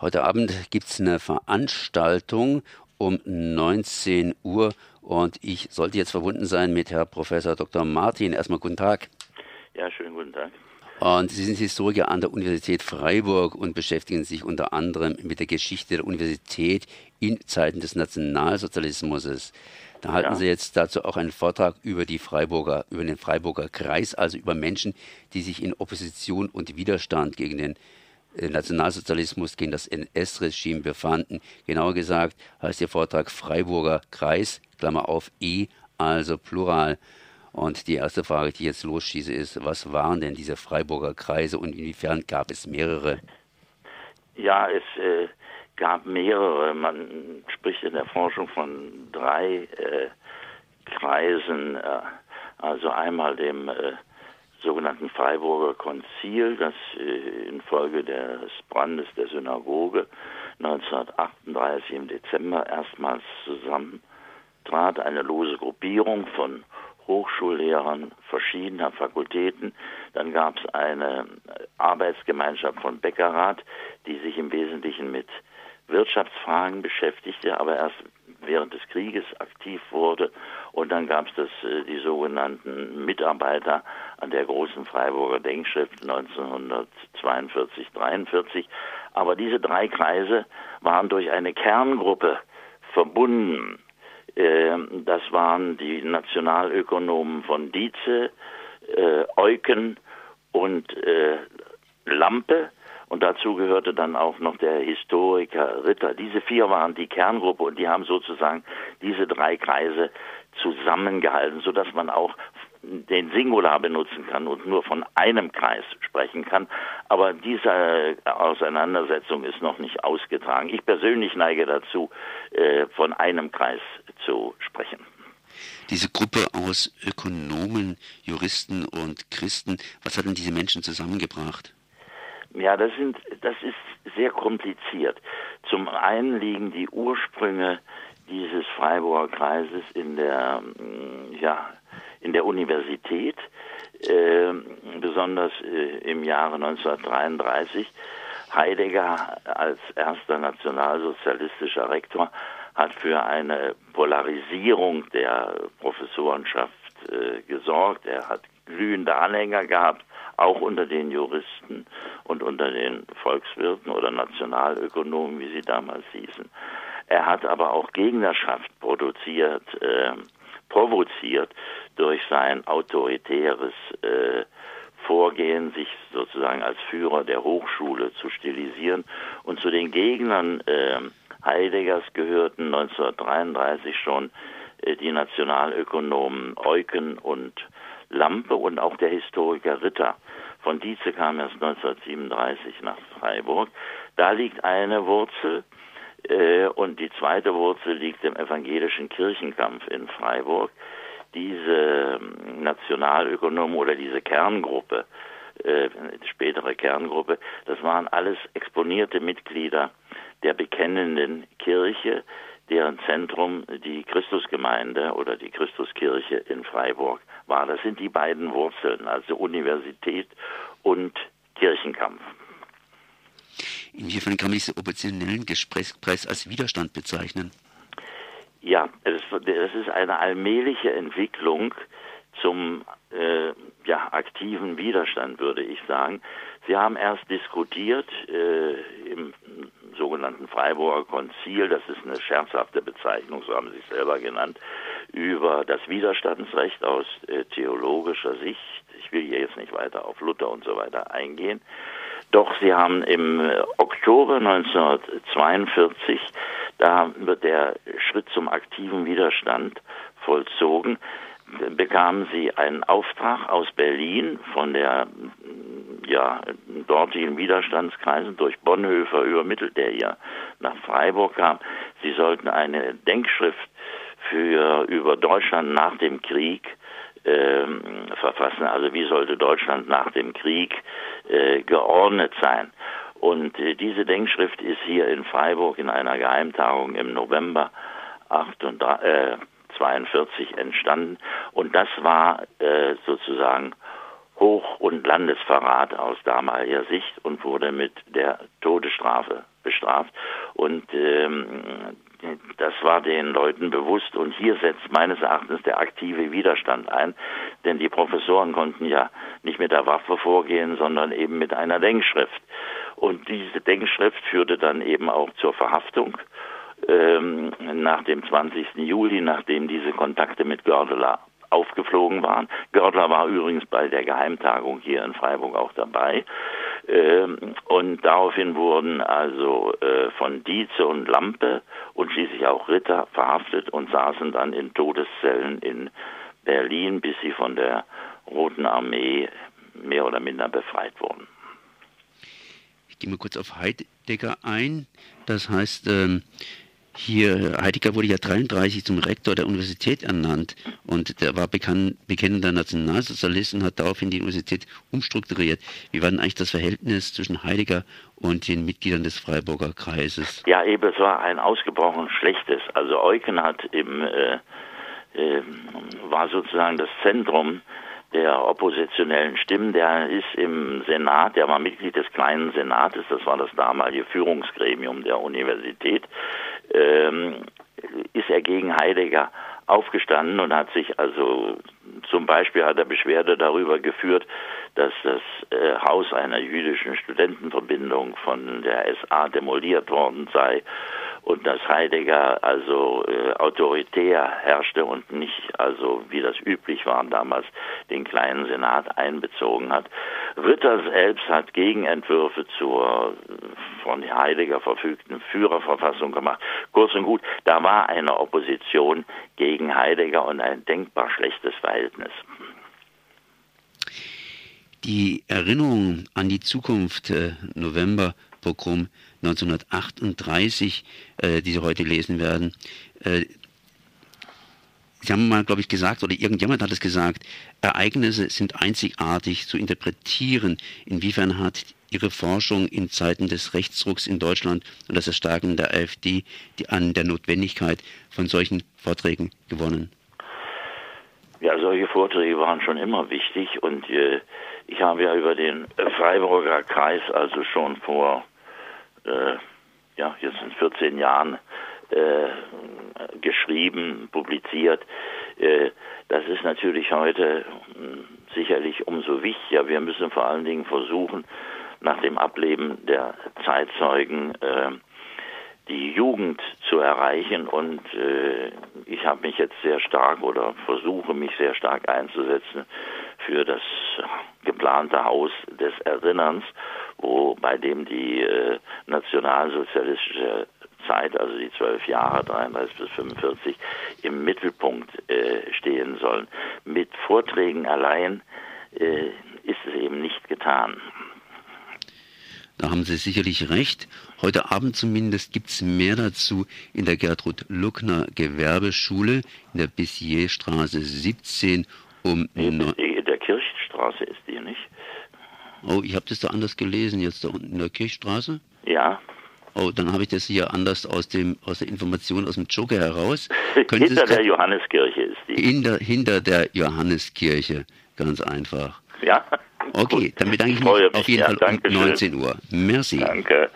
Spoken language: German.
Heute Abend gibt es eine Veranstaltung um 19 Uhr und ich sollte jetzt verbunden sein mit Herrn Professor Dr. Martin. Erstmal guten Tag. Ja, schönen guten Tag. Und Sie sind Historiker an der Universität Freiburg und beschäftigen sich unter anderem mit der Geschichte der Universität in Zeiten des Nationalsozialismus. Da halten ja. Sie jetzt dazu auch einen Vortrag über die Freiburger, über den Freiburger Kreis, also über Menschen, die sich in Opposition und Widerstand gegen den Nationalsozialismus, gegen das NS-Regime befanden. Genauer gesagt heißt der Vortrag Freiburger Kreis, Klammer auf E, also Plural. Und die erste Frage, die ich jetzt losschieße, ist, was waren denn diese Freiburger Kreise und inwiefern gab es mehrere? Ja, es äh, gab mehrere. Man spricht in der Forschung von drei äh, Kreisen. Äh, also einmal dem äh, sogenannten Freiburger Konzil, das äh, infolge des Brandes der Synagoge 1938 im Dezember erstmals zusammentrat, eine lose Gruppierung von Hochschullehrern verschiedener Fakultäten. Dann gab es eine Arbeitsgemeinschaft von Bäckerrat, die sich im Wesentlichen mit Wirtschaftsfragen beschäftigte, aber erst während des Krieges aktiv wurde. Und dann gab es äh, die sogenannten Mitarbeiter an der großen Freiburger Denkschrift 1942, 43. Aber diese drei Kreise waren durch eine Kerngruppe verbunden. Ähm, das waren die Nationalökonomen von Dietze, äh, Eucken und äh, Lampe und dazu gehörte dann auch noch der Historiker Ritter. Diese vier waren die Kerngruppe und die haben sozusagen diese drei Kreise zusammengehalten, sodass man auch den Singular benutzen kann und nur von einem Kreis sprechen kann. Aber diese Auseinandersetzung ist noch nicht ausgetragen. Ich persönlich neige dazu, äh, von einem Kreis zu sprechen. Diese Gruppe aus Ökonomen, Juristen und Christen, was hat denn diese Menschen zusammengebracht? Ja, das sind, das ist sehr kompliziert. Zum einen liegen die Ursprünge dieses Freiburger Kreises in der, mm, ja, in der Universität, äh, besonders äh, im Jahre 1933. Heidegger als erster nationalsozialistischer Rektor hat für eine Polarisierung der Professorenschaft äh, gesorgt. Er hat glühende Anhänger gehabt auch unter den Juristen und unter den Volkswirten oder Nationalökonomen, wie sie damals hießen. Er hat aber auch Gegnerschaft produziert, äh, provoziert durch sein autoritäres äh, Vorgehen, sich sozusagen als Führer der Hochschule zu stilisieren. Und zu den Gegnern äh, Heideggers gehörten 1933 schon äh, die Nationalökonomen Eucken und Lampe und auch der Historiker Ritter. Von Dietze kam erst 1937 nach Freiburg. Da liegt eine Wurzel äh, und die zweite Wurzel liegt im evangelischen Kirchenkampf in Freiburg. Diese ähm, Nationalökonomen oder diese Kerngruppe, äh, spätere Kerngruppe, das waren alles exponierte Mitglieder der bekennenden Kirche, deren Zentrum die Christusgemeinde oder die Christuskirche in Freiburg war. Das sind die beiden Wurzeln, also Universität und Kirchenkampf. Inwiefern kann man diesen oppositionellen Gesprächspreis als Widerstand bezeichnen? Ja, es ist eine allmähliche Entwicklung zum äh, ja, aktiven Widerstand, würde ich sagen. Sie haben erst diskutiert äh, im sogenannten Freiburger Konzil, das ist eine scherzhafte Bezeichnung, so haben Sie es selber genannt, über das Widerstandsrecht aus äh, theologischer Sicht. Ich will hier jetzt nicht weiter auf Luther und so weiter eingehen. Doch sie haben im äh, Oktober 1942, da wird der Schritt zum aktiven Widerstand vollzogen, bekamen sie einen Auftrag aus Berlin von der ja, dortigen Widerstandskreisen durch Bonhoeffer übermittelt, der hier nach Freiburg kam. Sie sollten eine Denkschrift für über Deutschland nach dem Krieg ähm, verfassen. Also wie sollte Deutschland nach dem Krieg äh, geordnet sein? Und äh, diese Denkschrift ist hier in Freiburg in einer Geheimtagung im November 38, äh, 42 entstanden. Und das war äh, sozusagen Hoch- und Landesverrat aus damaliger Sicht und wurde mit der Todesstrafe bestraft. Und ähm, das war den Leuten bewusst und hier setzt meines Erachtens der aktive Widerstand ein, denn die Professoren konnten ja nicht mit der Waffe vorgehen, sondern eben mit einer Denkschrift. Und diese Denkschrift führte dann eben auch zur Verhaftung ähm, nach dem 20. Juli, nachdem diese Kontakte mit Gördeler aufgeflogen waren. Gördler war übrigens bei der Geheimtagung hier in Freiburg auch dabei. Ähm, und daraufhin wurden also äh, von Dietze und Lampe und schließlich auch Ritter verhaftet und saßen dann in Todeszellen in Berlin, bis sie von der Roten Armee mehr oder minder befreit wurden. Ich gehe mal kurz auf Heidegger ein. Das heißt, ähm, hier, Heidegger wurde ja 33 zum Rektor der Universität ernannt und der war bekann, bekennender Nationalsozialist und hat daraufhin die Universität umstrukturiert. Wie war denn eigentlich das Verhältnis zwischen Heidegger und den Mitgliedern des Freiburger Kreises? Ja, eben, es war ein ausgebrochen schlechtes. Also Eucken hat im, äh, äh, war sozusagen das Zentrum der oppositionellen Stimmen, der ist im Senat, der war Mitglied des kleinen Senates, das war das damalige Führungsgremium der Universität, ähm, ist er gegen Heidegger aufgestanden und hat sich also zum Beispiel hat er Beschwerde darüber geführt, dass das äh, Haus einer jüdischen Studentenverbindung von der SA demoliert worden sei und dass Heidegger also äh, autoritär herrschte und nicht also wie das üblich war damals den kleinen Senat einbezogen hat. Ritter selbst hat Gegenentwürfe zur von Heidegger verfügten Führerverfassung gemacht. Kurz und gut, da war eine Opposition gegen Heidegger und ein denkbar schlechtes Verhältnis. Die Erinnerung an die Zukunft, äh, November Pogrom 1938, äh, die Sie heute lesen werden. Äh, Sie haben mal, glaube ich, gesagt, oder irgendjemand hat es gesagt, Ereignisse sind einzigartig zu interpretieren. Inwiefern hat Ihre Forschung in Zeiten des Rechtsdrucks in Deutschland und das Erstarken der AfD an der Notwendigkeit von solchen Vorträgen gewonnen? Ja, solche Vorträge waren schon immer wichtig und äh, ich habe ja über den Freiburger Kreis also schon vor äh, ja, jetzt in 14 Jahren äh, geschrieben, publiziert. Äh, das ist natürlich heute hm, sicherlich umso wichtiger. Wir müssen vor allen Dingen versuchen, nach dem Ableben der Zeitzeugen äh, die Jugend zu erreichen. Und äh, ich habe mich jetzt sehr stark oder versuche mich sehr stark einzusetzen für das geplante Haus des Erinnerns, wo bei dem die äh, nationalsozialistische Zeit, also die zwölf Jahre, 33 bis 45, im Mittelpunkt äh, stehen sollen. Mit Vorträgen allein äh, ist es eben nicht getan. Da haben Sie sicherlich recht. Heute Abend zumindest gibt es mehr dazu in der Gertrud Luckner Gewerbeschule in der Bissierstraße 17 um nee, der Kirchstraße ist die nicht. Oh, ich habe das da anders gelesen, jetzt da unten in der Kirchstraße? Ja. Oh, dann habe ich das hier anders aus dem aus der Information aus dem Joker heraus. hinter der Johanneskirche ist die. Hinter, hinter der Johanneskirche, ganz einfach. Ja. Okay, dann bedanke ich mich auf jeden ja, Fall um 19 Uhr. Merci. Danke.